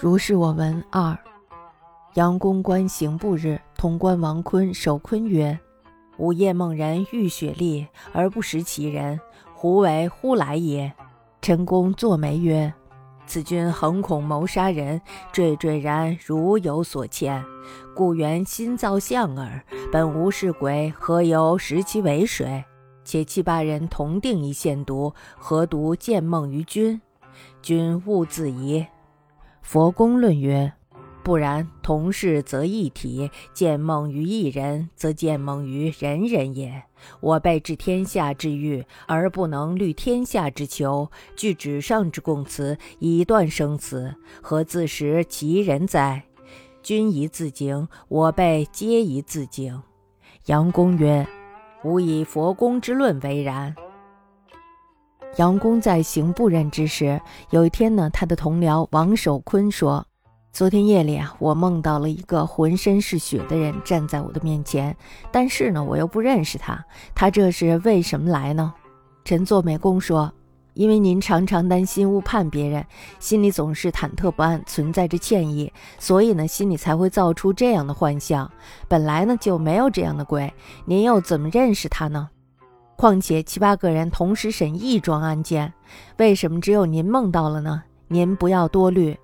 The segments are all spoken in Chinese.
如是我闻二，杨公观刑部日，潼关王坤守坤曰：“午夜梦人遇雪立，而不识其人，胡为乎来也？”陈公作眉曰：“此君横恐谋杀人，惴惴然如有所欠，故原心造相耳。本无是鬼，何由识其为水？且七八人同定一线毒，何独见梦于君？君勿自疑。”佛公论曰：“不然，同事则一体；见梦于一人，则见梦于人人也。我辈治天下之欲，而不能虑天下之求，据纸上之供词以断生死，何自识其人哉？君宜自警，我辈皆宜自警。”杨公曰：“吾以佛公之论为然。”杨公在刑部任职时，有一天呢，他的同僚王守坤说：“昨天夜里啊，我梦到了一个浑身是血的人站在我的面前，但是呢，我又不认识他。他这是为什么来呢？”陈作美公说：“因为您常常担心误判别人，心里总是忐忑不安，存在着歉意，所以呢，心里才会造出这样的幻象。本来呢，就没有这样的鬼，您又怎么认识他呢？”况且七八个人同时审一桩案件，为什么只有您梦到了呢？您不要多虑。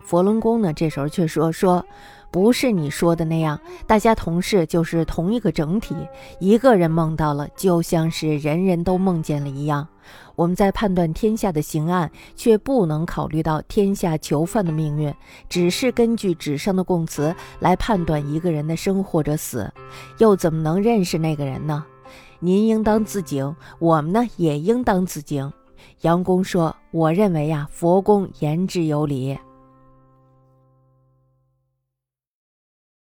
佛伦公呢，这时候却说说，不是你说的那样，大家同事就是同一个整体，一个人梦到了，就像是人人都梦见了一样。我们在判断天下的刑案，却不能考虑到天下囚犯的命运，只是根据纸上的供词来判断一个人的生或者死，又怎么能认识那个人呢？您应当自警，我们呢也应当自警。杨公说：“我认为呀，佛公言之有理。”